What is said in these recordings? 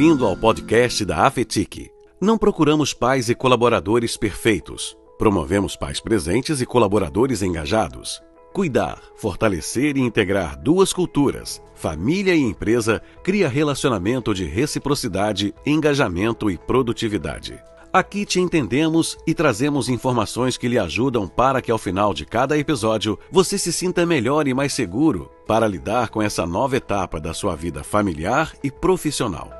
Bem-vindo ao podcast da Afetic. Não procuramos pais e colaboradores perfeitos. Promovemos pais presentes e colaboradores engajados. Cuidar, fortalecer e integrar duas culturas, família e empresa, cria relacionamento de reciprocidade, engajamento e produtividade. Aqui te entendemos e trazemos informações que lhe ajudam para que ao final de cada episódio você se sinta melhor e mais seguro para lidar com essa nova etapa da sua vida familiar e profissional.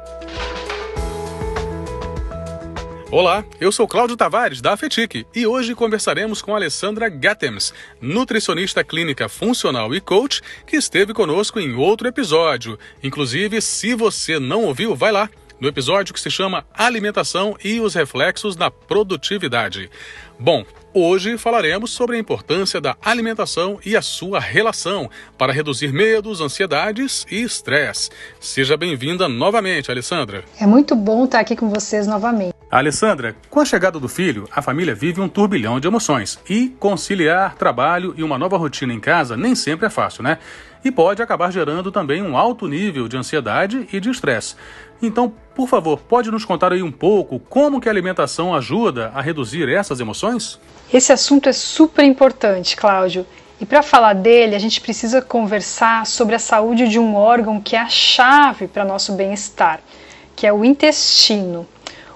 Olá, eu sou Cláudio Tavares da Afetic e hoje conversaremos com Alessandra Gattems, nutricionista clínica funcional e coach, que esteve conosco em outro episódio. Inclusive, se você não ouviu, vai lá no episódio que se chama Alimentação e os Reflexos na Produtividade. Bom, hoje falaremos sobre a importância da alimentação e a sua relação para reduzir medos, ansiedades e estresse. Seja bem-vinda novamente, Alessandra. É muito bom estar aqui com vocês novamente. Alessandra, com a chegada do filho, a família vive um turbilhão de emoções e conciliar trabalho e uma nova rotina em casa nem sempre é fácil, né? E pode acabar gerando também um alto nível de ansiedade e de estresse. Então, por favor, pode nos contar aí um pouco como que a alimentação ajuda a reduzir essas emoções? Esse assunto é super importante, Cláudio. E para falar dele, a gente precisa conversar sobre a saúde de um órgão que é a chave para nosso bem-estar, que é o intestino.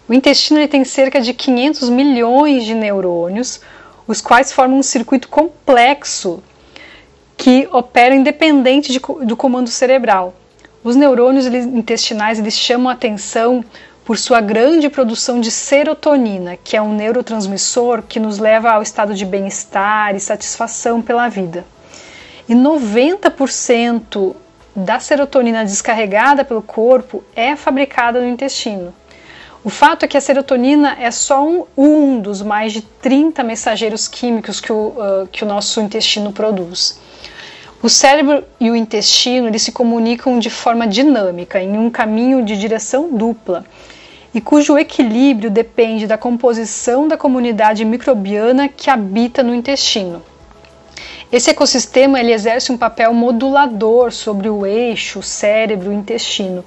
O intestino ele tem cerca de 500 milhões de neurônios, os quais formam um circuito complexo que opera independente de, do comando cerebral. Os neurônios intestinais eles chamam a atenção por sua grande produção de serotonina, que é um neurotransmissor que nos leva ao estado de bem-estar e satisfação pela vida. E 90% da serotonina descarregada pelo corpo é fabricada no intestino. O fato é que a serotonina é só um, um dos mais de 30 mensageiros químicos que o, uh, que o nosso intestino produz. O cérebro e o intestino eles se comunicam de forma dinâmica, em um caminho de direção dupla, e cujo equilíbrio depende da composição da comunidade microbiana que habita no intestino. Esse ecossistema ele exerce um papel modulador sobre o eixo cérebro-intestino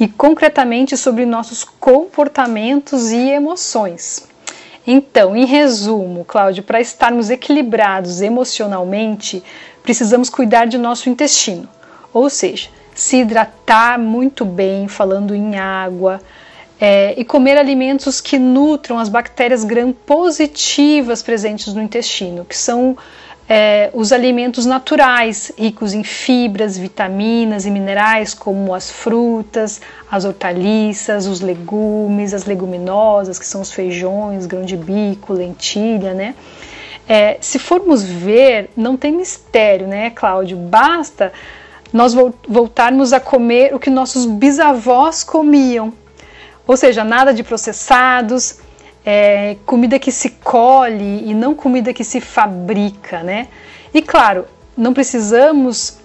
e concretamente sobre nossos comportamentos e emoções. Então, em resumo, Cláudio, para estarmos equilibrados emocionalmente, precisamos cuidar de nosso intestino, ou seja, se hidratar muito bem, falando em água, é, e comer alimentos que nutram as bactérias gram-positivas presentes no intestino, que são é, os alimentos naturais, ricos em fibras, vitaminas e minerais, como as frutas, as hortaliças, os legumes, as leguminosas, que são os feijões, grão de bico, lentilha, né? É, se formos ver, não tem mistério, né, Cláudio? Basta nós voltarmos a comer o que nossos bisavós comiam. Ou seja, nada de processados, é, comida que se colhe e não comida que se fabrica, né? E claro, não precisamos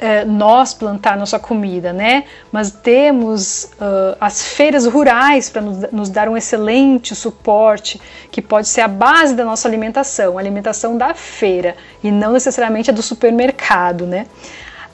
é, nós plantar nossa comida, né? Mas temos uh, as feiras rurais para nos, nos, dar um excelente suporte, que pode ser a base da nossa alimentação, a alimentação da feira e não necessariamente a do supermercado, né?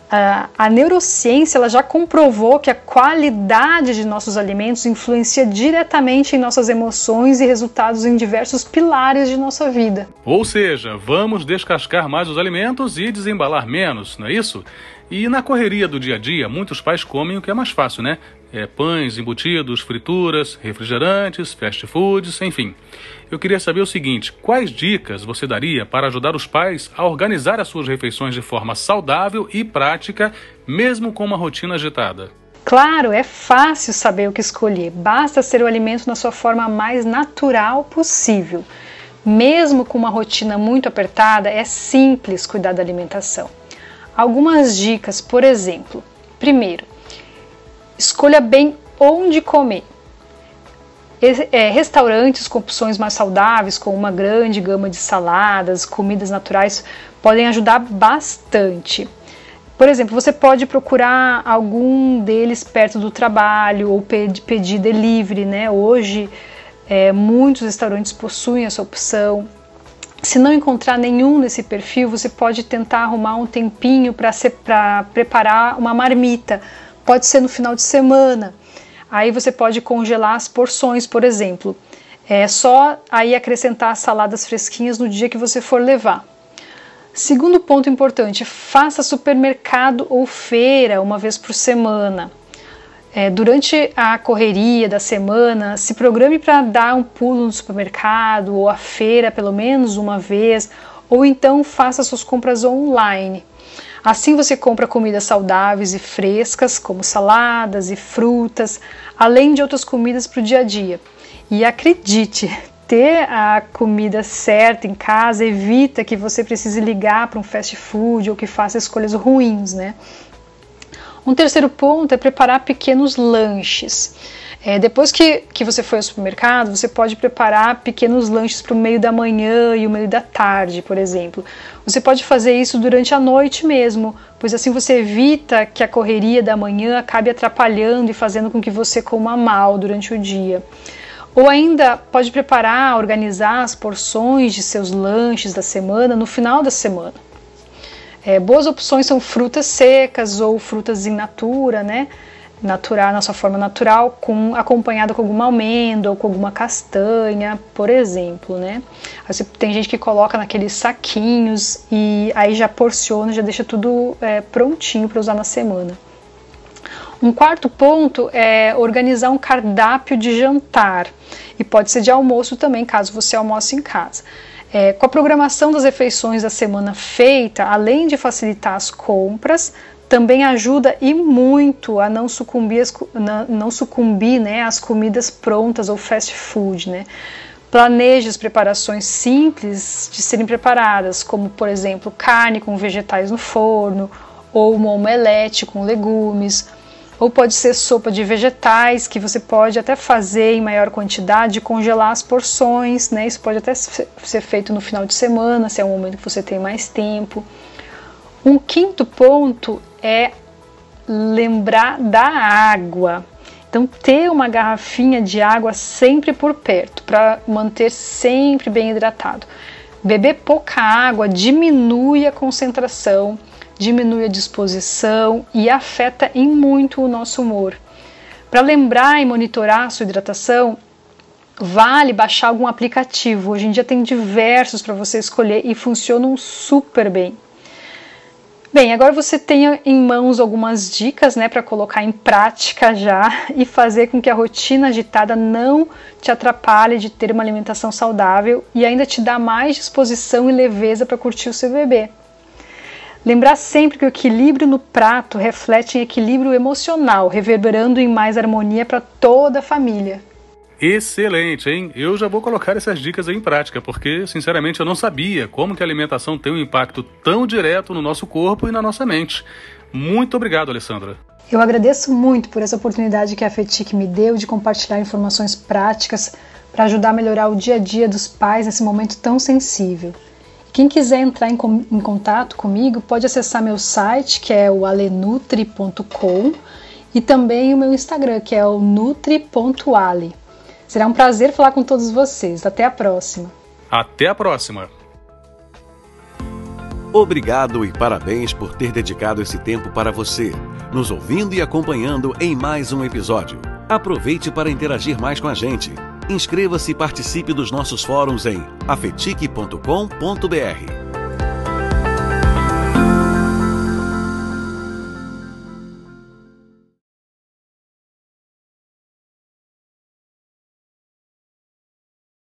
Uh, a neurociência ela já comprovou que a qualidade de nossos alimentos influencia diretamente em nossas emoções e resultados em diversos pilares de nossa vida. Ou seja, vamos descascar mais os alimentos e desembalar menos, não é isso? E na correria do dia a dia, muitos pais comem o que é mais fácil, né? É, pães, embutidos, frituras, refrigerantes, fast foods, enfim. Eu queria saber o seguinte: quais dicas você daria para ajudar os pais a organizar as suas refeições de forma saudável e prática, mesmo com uma rotina agitada? Claro, é fácil saber o que escolher, basta ser o alimento na sua forma mais natural possível. Mesmo com uma rotina muito apertada, é simples cuidar da alimentação. Algumas dicas, por exemplo: primeiro, escolha bem onde comer. É, restaurantes com opções mais saudáveis, com uma grande gama de saladas, comidas naturais, podem ajudar bastante. Por exemplo, você pode procurar algum deles perto do trabalho ou pedir delivery, né? Hoje, é, muitos restaurantes possuem essa opção. Se não encontrar nenhum nesse perfil, você pode tentar arrumar um tempinho para preparar uma marmita. Pode ser no final de semana. aí você pode congelar as porções, por exemplo. É só aí acrescentar saladas fresquinhas no dia que você for levar. Segundo ponto importante, faça supermercado ou feira uma vez por semana. É, durante a correria da semana, se programe para dar um pulo no supermercado ou a feira pelo menos uma vez, ou então faça suas compras online. Assim você compra comidas saudáveis e frescas, como saladas e frutas, além de outras comidas para o dia a dia. E acredite, ter a comida certa em casa evita que você precise ligar para um fast food ou que faça escolhas ruins, né? Um terceiro ponto é preparar pequenos lanches. É, depois que, que você foi ao supermercado, você pode preparar pequenos lanches para o meio da manhã e o meio da tarde, por exemplo. Você pode fazer isso durante a noite mesmo, pois assim você evita que a correria da manhã acabe atrapalhando e fazendo com que você coma mal durante o dia. Ou ainda pode preparar, organizar as porções de seus lanches da semana no final da semana. É, boas opções são frutas secas ou frutas in natura, né? Natural, na sua forma natural, com, acompanhada com alguma amêndoa ou com alguma castanha, por exemplo, né? Aí tem gente que coloca naqueles saquinhos e aí já porciona, já deixa tudo é, prontinho para usar na semana. Um quarto ponto é organizar um cardápio de jantar e pode ser de almoço também, caso você almoce em casa. É, com a programação das refeições da semana feita, além de facilitar as compras, também ajuda e muito a não sucumbir, as, não sucumbir né, às comidas prontas ou fast food. Né? Planeje as preparações simples de serem preparadas, como por exemplo carne com vegetais no forno, ou uma omelete com legumes, ou pode ser sopa de vegetais, que você pode até fazer em maior quantidade, congelar as porções, né? Isso pode até ser feito no final de semana, se é um momento que você tem mais tempo. Um quinto ponto é lembrar da água. Então, ter uma garrafinha de água sempre por perto, para manter sempre bem hidratado. Beber pouca água diminui a concentração diminui a disposição e afeta em muito o nosso humor. Para lembrar e monitorar a sua hidratação, vale baixar algum aplicativo. Hoje em dia tem diversos para você escolher e funcionam super bem. Bem, agora você tenha em mãos algumas dicas né, para colocar em prática já e fazer com que a rotina agitada não te atrapalhe de ter uma alimentação saudável e ainda te dá mais disposição e leveza para curtir o seu bebê. Lembrar sempre que o equilíbrio no prato reflete em equilíbrio emocional, reverberando em mais harmonia para toda a família. Excelente, hein? Eu já vou colocar essas dicas em prática, porque, sinceramente, eu não sabia como que a alimentação tem um impacto tão direto no nosso corpo e na nossa mente. Muito obrigado, Alessandra. Eu agradeço muito por essa oportunidade que a FETIC me deu de compartilhar informações práticas para ajudar a melhorar o dia a dia dos pais nesse momento tão sensível. Quem quiser entrar em, em contato comigo pode acessar meu site, que é o alenutri.com, e também o meu Instagram, que é o nutri.ale. Será um prazer falar com todos vocês. Até a próxima. Até a próxima. Obrigado e parabéns por ter dedicado esse tempo para você, nos ouvindo e acompanhando em mais um episódio. Aproveite para interagir mais com a gente. Inscreva-se e participe dos nossos fóruns em afetique.com.br.